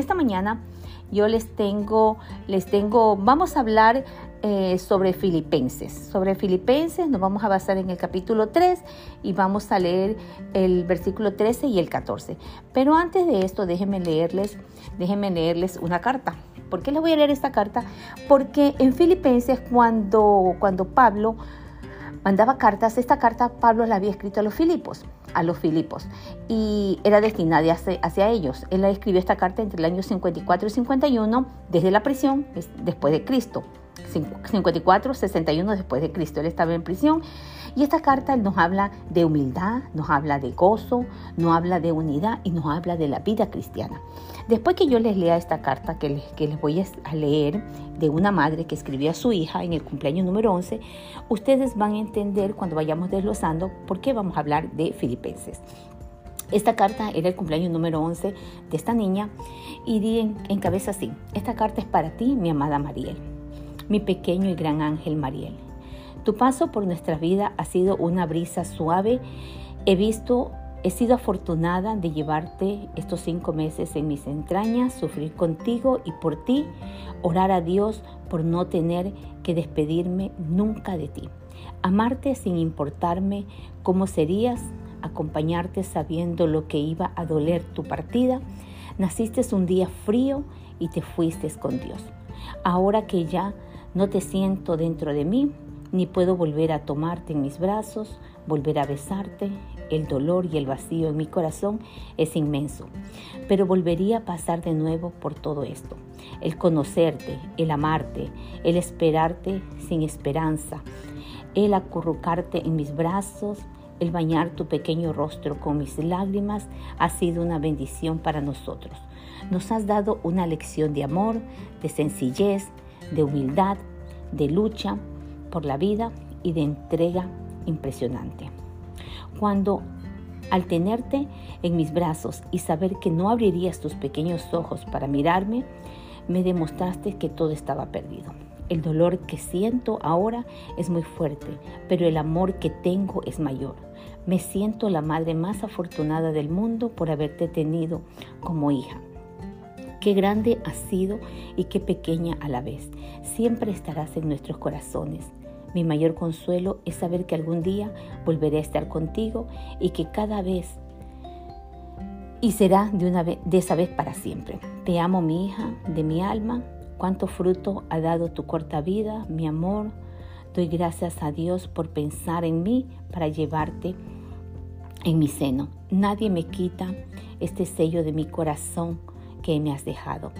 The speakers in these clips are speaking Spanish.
Esta mañana yo les tengo, les tengo, vamos a hablar eh, sobre Filipenses. Sobre Filipenses nos vamos a basar en el capítulo 3 y vamos a leer el versículo 13 y el 14. Pero antes de esto, déjenme leerles, déjenme leerles una carta. ¿Por qué les voy a leer esta carta? Porque en Filipenses cuando, cuando Pablo mandaba cartas, esta carta Pablo la había escrito a los Filipos, a los Filipos, y era destinada hacia, hacia, ellos. Él escribió esta carta entre el año 54 y 51 desde la prisión, después de Cristo. 54, 61 después de Cristo. Él estaba en prisión y esta carta nos habla de humildad, nos habla de gozo, nos habla de unidad y nos habla de la vida cristiana. Después que yo les lea esta carta que les, que les voy a leer de una madre que escribió a su hija en el cumpleaños número 11, ustedes van a entender cuando vayamos desglosando por qué vamos a hablar de Filipenses. Esta carta era el cumpleaños número 11 de esta niña y di en, en cabeza así, esta carta es para ti, mi amada Mariel mi pequeño y gran ángel Mariel. Tu paso por nuestra vida ha sido una brisa suave. He visto, he sido afortunada de llevarte estos cinco meses en mis entrañas, sufrir contigo y por ti, orar a Dios por no tener que despedirme nunca de ti. Amarte sin importarme cómo serías, acompañarte sabiendo lo que iba a doler tu partida. Naciste un día frío y te fuiste con Dios. Ahora que ya no te siento dentro de mí, ni puedo volver a tomarte en mis brazos, volver a besarte. El dolor y el vacío en mi corazón es inmenso, pero volvería a pasar de nuevo por todo esto. El conocerte, el amarte, el esperarte sin esperanza, el acurrucarte en mis brazos, el bañar tu pequeño rostro con mis lágrimas ha sido una bendición para nosotros. Nos has dado una lección de amor, de sencillez, de humildad, de lucha por la vida y de entrega impresionante. Cuando al tenerte en mis brazos y saber que no abrirías tus pequeños ojos para mirarme, me demostraste que todo estaba perdido. El dolor que siento ahora es muy fuerte, pero el amor que tengo es mayor. Me siento la madre más afortunada del mundo por haberte tenido como hija. Qué grande has sido y qué pequeña a la vez. Siempre estarás en nuestros corazones. Mi mayor consuelo es saber que algún día volveré a estar contigo y que cada vez y será de, una vez, de esa vez para siempre. Te amo, mi hija, de mi alma. Cuánto fruto ha dado tu corta vida, mi amor. Doy gracias a Dios por pensar en mí para llevarte en mi seno. Nadie me quita este sello de mi corazón que me has dejado.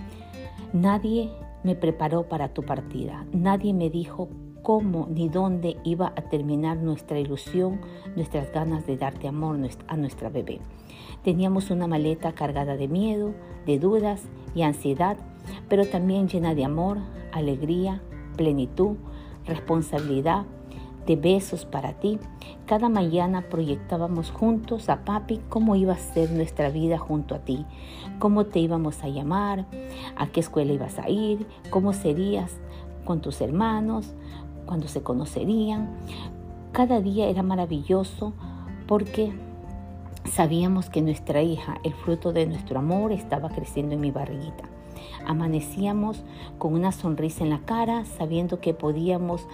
Nadie me preparó para tu partida. Nadie me dijo cómo ni dónde iba a terminar nuestra ilusión, nuestras ganas de darte amor a nuestra bebé. Teníamos una maleta cargada de miedo, de dudas y ansiedad, pero también llena de amor, alegría, plenitud, responsabilidad, de besos para ti. Cada mañana proyectábamos juntos a papi cómo iba a ser nuestra vida junto a ti, cómo te íbamos a llamar, a qué escuela ibas a ir, cómo serías con tus hermanos, cuando se conocerían. Cada día era maravilloso porque sabíamos que nuestra hija, el fruto de nuestro amor, estaba creciendo en mi barriguita. Amanecíamos con una sonrisa en la cara, sabiendo que podíamos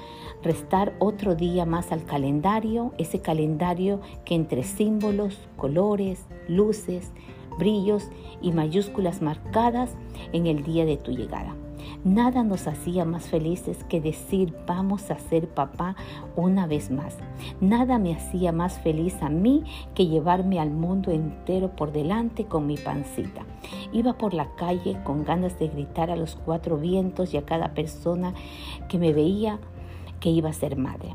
restar otro día más al calendario, ese calendario que entre símbolos, colores, luces, brillos y mayúsculas marcadas en el día de tu llegada. Nada nos hacía más felices que decir vamos a ser papá una vez más. Nada me hacía más feliz a mí que llevarme al mundo entero por delante con mi pancita. Iba por la calle con ganas de gritar a los cuatro vientos y a cada persona que me veía que iba a ser madre.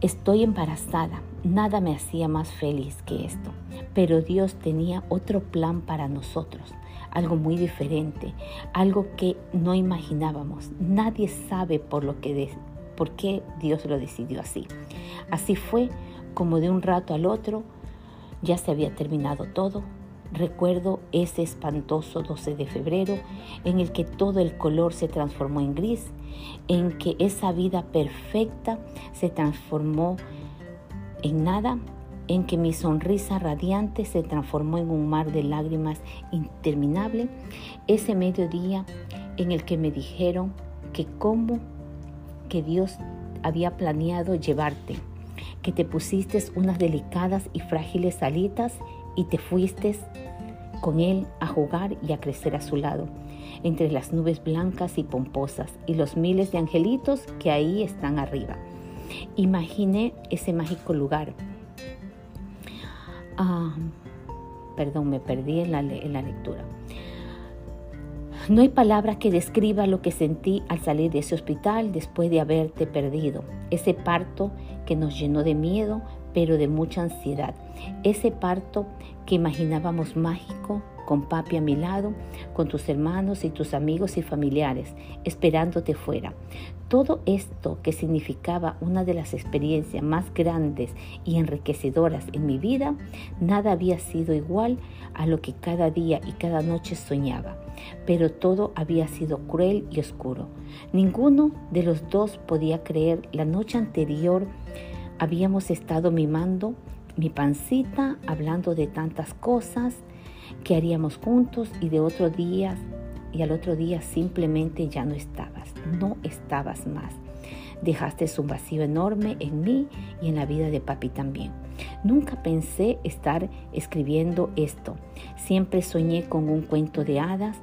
Estoy embarazada. Nada me hacía más feliz que esto. Pero Dios tenía otro plan para nosotros algo muy diferente, algo que no imaginábamos. Nadie sabe por, lo que por qué Dios lo decidió así. Así fue como de un rato al otro ya se había terminado todo. Recuerdo ese espantoso 12 de febrero en el que todo el color se transformó en gris, en que esa vida perfecta se transformó en nada en que mi sonrisa radiante se transformó en un mar de lágrimas interminable, ese mediodía en el que me dijeron que cómo que Dios había planeado llevarte, que te pusiste unas delicadas y frágiles alitas y te fuiste con Él a jugar y a crecer a su lado, entre las nubes blancas y pomposas y los miles de angelitos que ahí están arriba. Imaginé ese mágico lugar. Perdón, me perdí en la, en la lectura. No hay palabra que describa lo que sentí al salir de ese hospital después de haberte perdido. Ese parto que nos llenó de miedo, pero de mucha ansiedad. Ese parto que imaginábamos mágico, con papi a mi lado, con tus hermanos y tus amigos y familiares, esperándote fuera. Todo esto que significaba una de las experiencias más grandes y enriquecedoras en mi vida, nada había sido igual a lo que cada día y cada noche soñaba. Pero todo había sido cruel y oscuro. Ninguno de los dos podía creer la noche anterior habíamos estado mimando mi pancita, hablando de tantas cosas, que haríamos juntos y de otro día y al otro día simplemente ya no estabas, no estabas más. Dejaste un vacío enorme en mí y en la vida de papi también. Nunca pensé estar escribiendo esto. Siempre soñé con un cuento de hadas,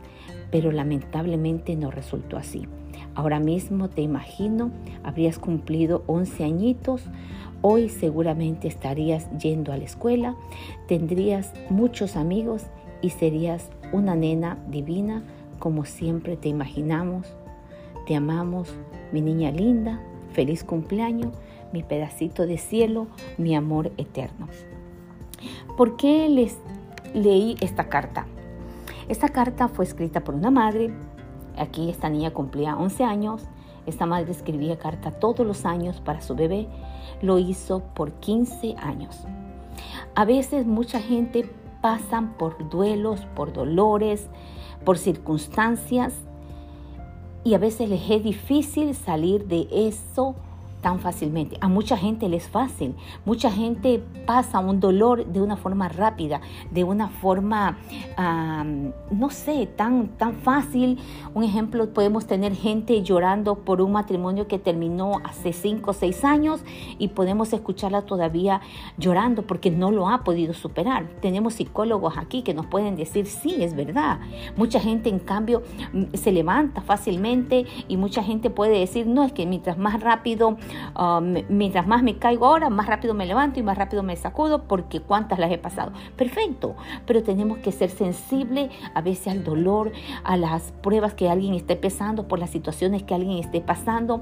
pero lamentablemente no resultó así. Ahora mismo te imagino, habrías cumplido 11 añitos, hoy seguramente estarías yendo a la escuela, tendrías muchos amigos y serías una nena divina como siempre te imaginamos. Te amamos, mi niña linda, feliz cumpleaños, mi pedacito de cielo, mi amor eterno. ¿Por qué les leí esta carta? Esta carta fue escrita por una madre. Aquí esta niña cumplía 11 años. Esta madre escribía carta todos los años para su bebé. Lo hizo por 15 años. A veces mucha gente pasan por duelos, por dolores, por circunstancias y a veces les es difícil salir de eso tan fácilmente. A mucha gente les es fácil. Mucha gente pasa un dolor de una forma rápida, de una forma, no sé, tan, tan fácil. Un ejemplo, podemos tener gente llorando por un matrimonio que terminó hace 5 o 6 años y podemos escucharla todavía llorando porque no lo ha podido superar. Tenemos psicólogos aquí que nos pueden decir, sí, es verdad. Mucha gente, en cambio, se levanta fácilmente y mucha gente puede decir, no, es que mientras más rápido Ah, mientras más me caigo ahora, más rápido me levanto y más rápido me sacudo porque cuántas las he pasado. Perfecto, pero tenemos que ser sensibles a veces al dolor, a las pruebas que alguien esté pasando, por las situaciones que alguien esté pasando,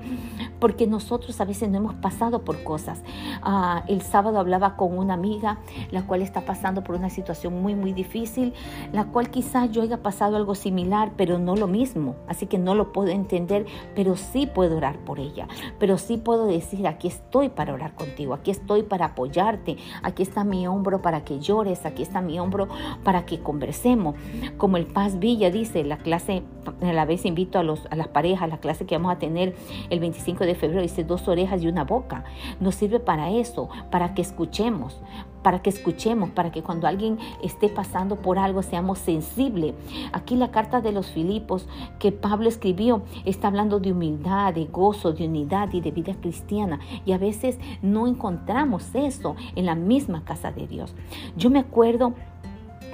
porque nosotros a veces no hemos pasado por cosas. Ah, el sábado hablaba con una amiga, la cual está pasando por una situación muy, muy difícil, la cual quizás yo haya pasado algo similar, pero no lo mismo. Así que no lo puedo entender, pero sí puedo orar por ella, pero sí puedo decir, aquí estoy para orar contigo, aquí estoy para apoyarte, aquí está mi hombro para que llores, aquí está mi hombro para que conversemos. Como el Paz Villa dice, la clase, a la vez invito a, los, a las parejas, la clase que vamos a tener el 25 de febrero, dice dos orejas y una boca. Nos sirve para eso, para que escuchemos, para que escuchemos, para que cuando alguien esté pasando por algo seamos sensibles. Aquí la carta de los Filipos que Pablo escribió está hablando de humildad, de gozo, de unidad y de vida cristiana. Y a veces no encontramos eso en la misma casa de Dios. Yo me acuerdo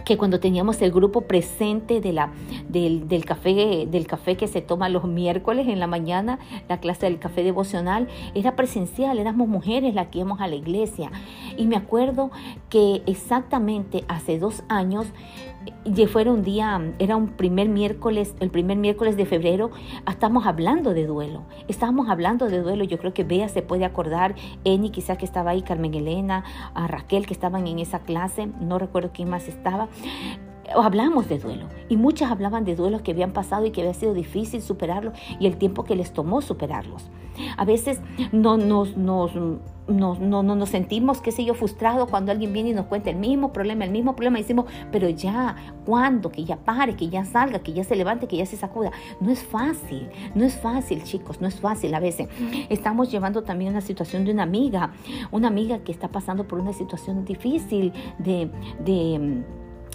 que cuando teníamos el grupo presente de la, del, café, del café que se toma los miércoles en la mañana, la clase del café devocional, era presencial, éramos mujeres las que íbamos a la iglesia. Y me acuerdo que exactamente hace dos años y fuera un día, era un primer miércoles, el primer miércoles de febrero, estamos hablando de duelo. Estábamos hablando de duelo. Yo creo que Bea se puede acordar, Eni quizás que estaba ahí, Carmen Elena, a Raquel que estaban en esa clase, no recuerdo quién más estaba. Hablamos de duelo y muchas hablaban de duelos que habían pasado y que había sido difícil superarlos y el tiempo que les tomó superarlos. A veces no nos, nos, no, no, no, nos sentimos, qué sé yo, frustrados cuando alguien viene y nos cuenta el mismo problema, el mismo problema. Y decimos, pero ya, ¿cuándo? Que ya pare, que ya salga, que ya se levante, que ya se sacuda. No es fácil, no es fácil, chicos, no es fácil a veces. Estamos llevando también una situación de una amiga, una amiga que está pasando por una situación difícil de, de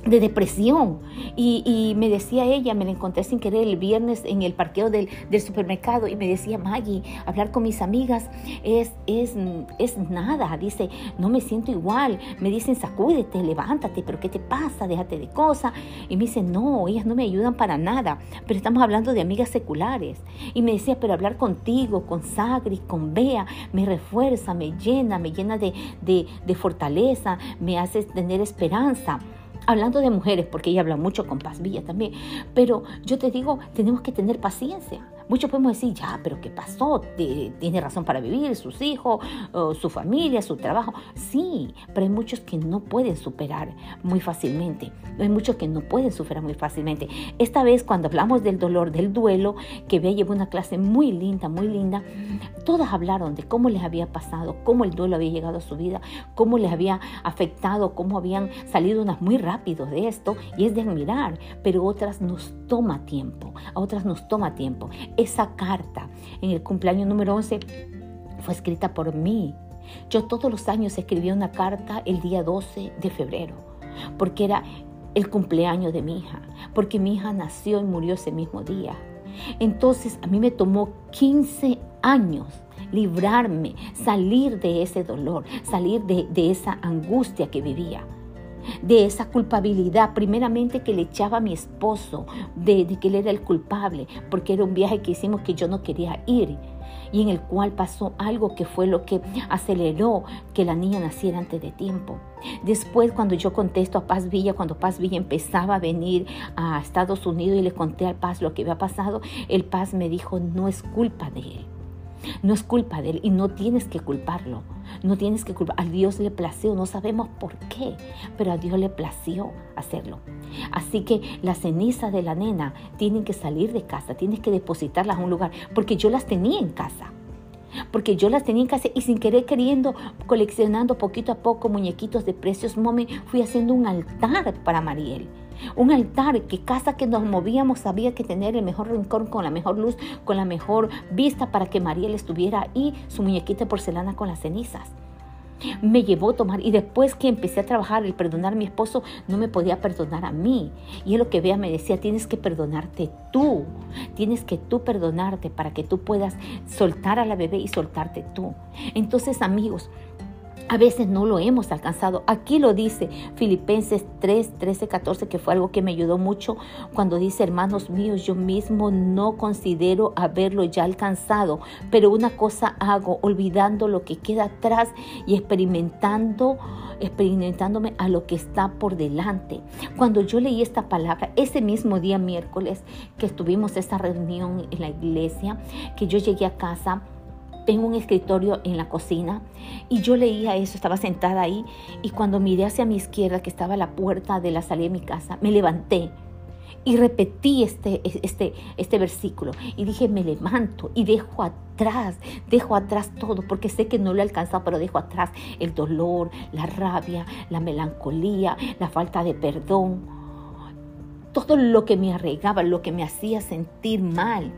de depresión. Y, me decía ella, me la encontré sin querer el viernes en el parqueo del, supermercado y me decía, Maggie, hablar con mis amigas es, es, es nada. Dice, no me siento igual. Me dicen, sacúdete, levántate, pero ¿qué te pasa? Déjate de cosas. Y me dice, no, ellas no me ayudan para nada. Pero estamos hablando de amigas seculares. Y me decía, pero hablar contigo, con Sagri, con Bea, me refuerza, me llena, me llena de, de, de fortaleza, me hace tener esperanza hablando de mujeres, porque ella habla mucho con Paz Villa también, pero yo te digo, tenemos que tener paciencia. Muchos podemos decir, ya, pero ¿qué pasó? Tiene razón para vivir, sus hijos, su familia, su trabajo. Sí, pero hay muchos que no pueden superar muy fácilmente. Hay muchos que no pueden superar muy fácilmente. Esta vez, cuando hablamos del dolor, del duelo, que Bea llevó una clase muy linda, muy linda, todas hablaron de cómo les había pasado, cómo el duelo había llegado a su vida, cómo les había afectado, cómo habían salido unas muy rápido de esto, y es de admirar, pero otras nos toma tiempo, a otras nos toma tiempo. Esa carta en el cumpleaños número 11 fue escrita por mí. Yo todos los años escribía una carta el día 12 de febrero, porque era el cumpleaños de mi hija, porque mi hija nació y murió ese mismo día. Entonces a mí me tomó 15 años librarme, salir de ese dolor, salir de, de esa angustia que vivía de esa culpabilidad, primeramente que le echaba a mi esposo, de, que él era el culpable, porque era un viaje que hicimos que yo no quería ir y en el cual pasó algo que fue lo que aceleró que la niña naciera antes de tiempo. Después, cuando yo contesto a Paz Villa, cuando Paz Villa empezaba a venir a Estados Unidos y le conté al Paz lo que había pasado, el Paz me dijo, no es culpa de él. No es culpa de él y no tienes que culparlo. No tienes que culpar. A Dios le plació, no sabemos por qué, pero a Dios le plació hacerlo. Así que las cenizas de la nena tienen que salir de casa, tienes que depositarlas en un lugar, porque yo las tenía en casa. Porque yo las tenía en casa y sin querer queriendo, coleccionando poquito a poco muñequitos de precios Mome, fui haciendo un altar para Mariel. Un altar que casa que nos movíamos había que tener el mejor rincón con la mejor luz, con la mejor vista para que Mariel estuviera ahí, su muñequita de porcelana con las cenizas. Me llevó a tomar y después que empecé a trabajar el perdonar a mi esposo, no me podía perdonar a mí. Y es lo que vea me decía, tienes que perdonarte tú, tienes que tú perdonarte para que tú puedas soltar a la bebé y soltarte tú. Entonces amigos, a veces no lo hemos alcanzado. Aquí lo dice Filipenses 3, 13, 14, que fue algo que me ayudó mucho cuando dice, hermanos míos, yo mismo no considero haberlo ya alcanzado, pero una cosa hago, olvidando lo que queda atrás y experimentando, experimentándome a lo que está por delante. Cuando yo leí esta palabra, ese mismo día miércoles que estuvimos esa reunión en la iglesia, que yo llegué a casa, tengo un escritorio en la cocina y yo leía eso, estaba sentada ahí y cuando miré hacia mi izquierda que estaba la puerta de la salida de mi casa, me levanté y repetí este, este, este versículo y dije, me levanto y dejo atrás, dejo atrás todo, porque sé que no lo he alcanzado, pero dejo atrás el dolor, la rabia, la melancolía, la falta de perdón, todo lo que me arregaba, lo que me hacía sentir mal.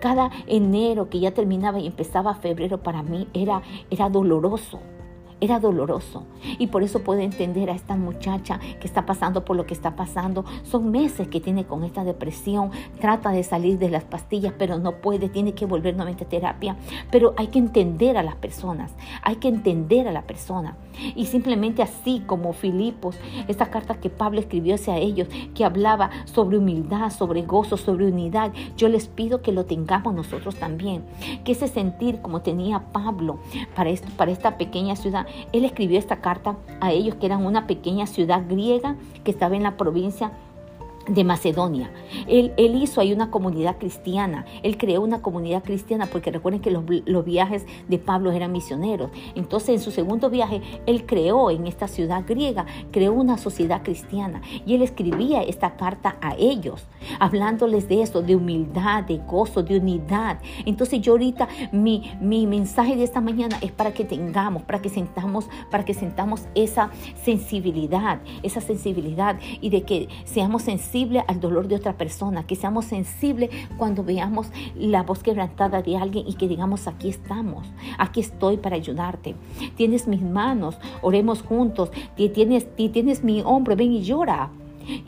Cada enero que ya terminaba y empezaba febrero para mí era, era doloroso. Era doloroso. Y por eso puedo entender a esta muchacha que está pasando por lo que está pasando. Son meses que tiene con esta depresión. Trata de salir de las pastillas, pero no puede. Tiene que volver nuevamente a terapia. Pero hay que entender a las personas. Hay que entender a la persona. Y simplemente así como Filipos, esta carta que Pablo escribió hacia ellos, que hablaba sobre humildad, sobre gozo, sobre unidad, yo les pido que lo tengamos nosotros también. Que ese sentir como tenía Pablo para, esto, para esta pequeña ciudad, él escribió esta carta a ellos que eran una pequeña ciudad griega que estaba en la provincia de Macedonia. Él, hizo ahí una comunidad cristiana, él creó una comunidad cristiana porque recuerden que los, los, viajes de Pablo eran misioneros. Entonces en su segundo viaje él creó en esta ciudad griega, creó una sociedad cristiana y él escribía esta carta a ellos, hablándoles de eso, de humildad, de gozo, de unidad. Entonces yo ahorita mi, mi mensaje de esta mañana es para que tengamos, para que sentamos, para que sentamos esa sensibilidad, esa sensibilidad y de que seamos sensibles al dolor de otra persona, que seamos sensibles cuando veamos la voz quebrantada de alguien y que digamos, aquí estamos, aquí estoy para ayudarte. Tienes mis manos, oremos juntos, tienes, tienes mi hombro, ven y llora.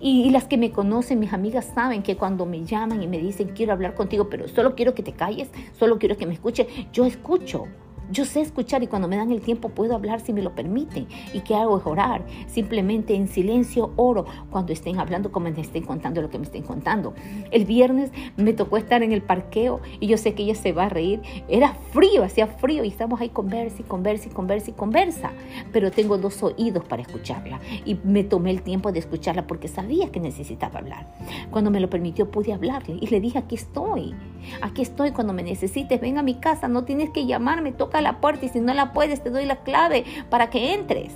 Y, y, las que me conocen, mis amigas saben que cuando me llaman y me dicen quiero hablar contigo, pero solo quiero que te calles, solo quiero que me escuche, yo escucho. Yo sé escuchar y cuando me dan el tiempo puedo hablar si me lo permiten. ¿Y qué hago? Es orar. Simplemente en silencio oro cuando estén hablando, como me estén contando lo que me estén contando. El viernes me tocó estar en el parqueo y yo sé que ella se va a reír. Era frío, hacía frío y estamos ahí conversa y conversa y conversa y conversa. Pero tengo dos oídos para escucharla y me tomé el tiempo de escucharla porque sabía que necesitaba hablar. Cuando me lo permitió pude hablarle y le dije, aquí estoy. Aquí estoy cuando me necesites. Ven a mi casa, no tienes que llamarme, toca la puerta y si no la puedes te doy la clave para que entres.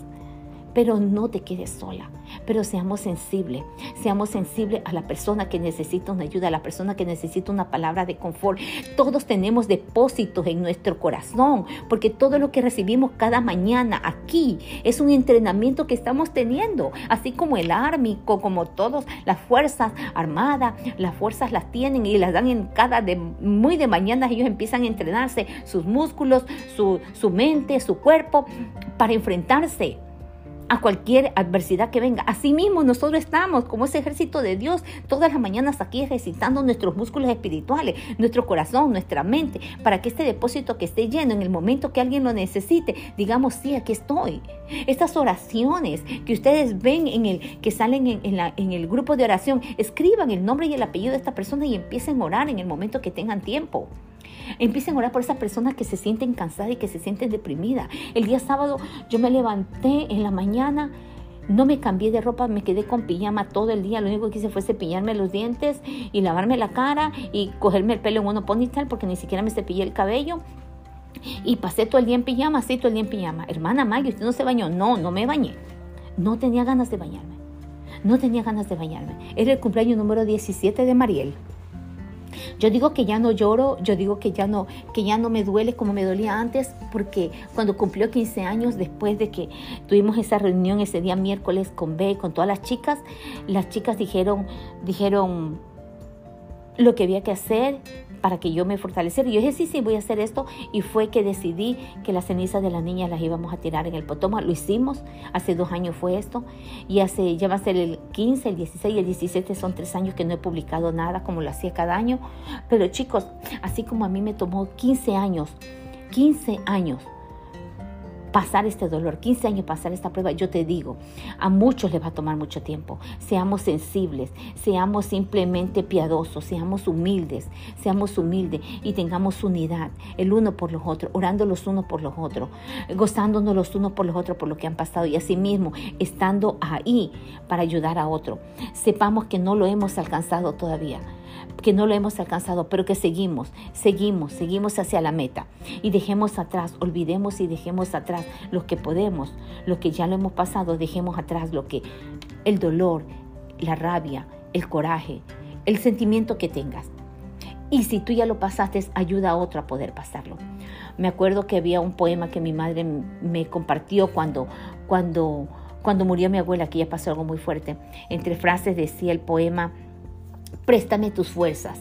Pero no te quedes sola. Pero seamos sensibles, seamos sensibles a la persona que necesita una ayuda, a la persona que necesita una palabra de confort. Todos tenemos depósitos en nuestro corazón, porque todo lo que recibimos cada mañana aquí es un entrenamiento que estamos teniendo, así como el Army, como todas las fuerzas armadas, las fuerzas las tienen y las dan en cada muy de mañana ellos empiezan a entrenarse sus músculos, su, su mente, su cuerpo para enfrentarse a cualquier adversidad que venga. Asimismo, nosotros estamos como ese ejército de Dios todas las mañanas aquí ejercitando nuestros músculos espirituales, nuestro corazón, nuestra mente, para que este depósito que esté lleno en el momento que alguien lo necesite, digamos, sí, aquí estoy. Estas oraciones que ustedes ven en el que salen en, la, en el grupo de oración, escriban el nombre y el apellido de esta persona y empiecen a orar en el momento que tengan tiempo. Empiecen a orar por esas personas que se sienten cansadas y que se sienten deprimidas. El día sábado yo me levanté en la mañana. No me cambié de ropa, me quedé con pijama todo el día. Lo único que hice fue cepillarme los dientes y lavarme la cara y cogerme el pelo en uno ponytail porque ni siquiera me cepillé el cabello. Y pasé todo el día en pijama, así todo el día en pijama. Hermana Maggie, ¿usted no se bañó? No, no me bañé. No tenía ganas de bañarme. No tenía ganas de bañarme. Era el cumpleaños número 17 de Mariel. Yo digo que ya no lloro, yo digo que ya no, que ya no me duele como me dolía antes, porque cuando cumplió 15 años, después de que tuvimos esa reunión ese día miércoles con B, con todas las chicas, las chicas dijeron, dijeron lo que había que hacer, para que yo me fortaleciera. Y yo dije, sí, sí, voy a hacer esto. Y fue que decidí que las cenizas de las niñas las íbamos a tirar en el Potoma. Lo hicimos, hace dos años fue esto. Y hace, ya va a ser el 15, el 16 y el 17, son tres años que no he publicado nada como lo hacía cada año. Pero chicos, así como a mí me tomó 15 años, 15 años pasar este dolor, 15 años pasar esta prueba, yo te digo, a muchos les va a tomar mucho tiempo. Seamos sensibles, seamos simplemente piadosos, seamos humildes, seamos humildes y tengamos unidad, el uno por los otros, orando los unos por los otros, gozándonos los unos por los otros por lo que han pasado y asimismo estando ahí para ayudar a otro. Sepamos que no lo hemos alcanzado todavía que no lo hemos alcanzado, pero que seguimos, seguimos, seguimos hacia la meta. Y dejemos atrás, olvidemos y dejemos atrás lo que podemos, lo que ya lo hemos pasado, dejemos atrás lo que el dolor, la rabia, el coraje, el sentimiento que tengas. Y si tú ya lo pasaste, ayuda a otro a poder pasarlo. Me acuerdo que había un poema que mi madre me compartió cuando, cuando, cuando murió mi abuela, que ya pasó algo muy fuerte. Entre frases decía el poema, Préstame tus fuerzas.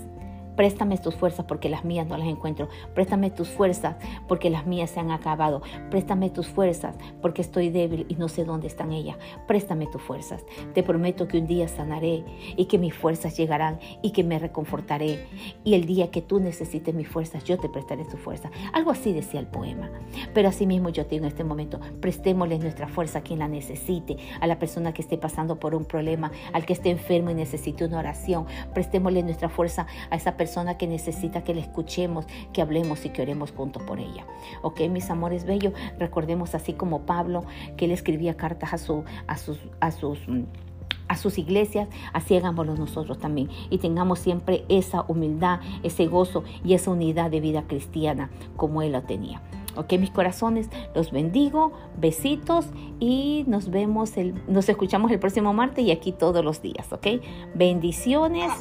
Préstame tus fuerzas porque las mías no las encuentro. Préstame tus fuerzas porque las mías se han acabado. Préstame tus fuerzas porque estoy débil y no sé dónde están ellas. Préstame tus fuerzas. Te prometo que un día sanaré y que mis fuerzas llegarán y que me reconfortaré. Y el día que tú necesites mis fuerzas, yo te prestaré tu fuerza. Algo así decía el poema. Pero así mismo yo te digo en este momento, prestémosle nuestra fuerza a quien la necesite, a la persona que esté pasando por un problema, al que esté enfermo y necesite una oración. Prestémosle nuestra fuerza a esa persona persona que necesita que le escuchemos, que hablemos y que oremos juntos por ella. Ok, mis amores bellos, recordemos así como Pablo, que él escribía cartas a, su, a sus... A sus a sus iglesias, así hagámoslo nosotros también. Y tengamos siempre esa humildad, ese gozo y esa unidad de vida cristiana como Él lo tenía. Ok, mis corazones, los bendigo, besitos y nos vemos, el, nos escuchamos el próximo martes y aquí todos los días, ok. Bendiciones.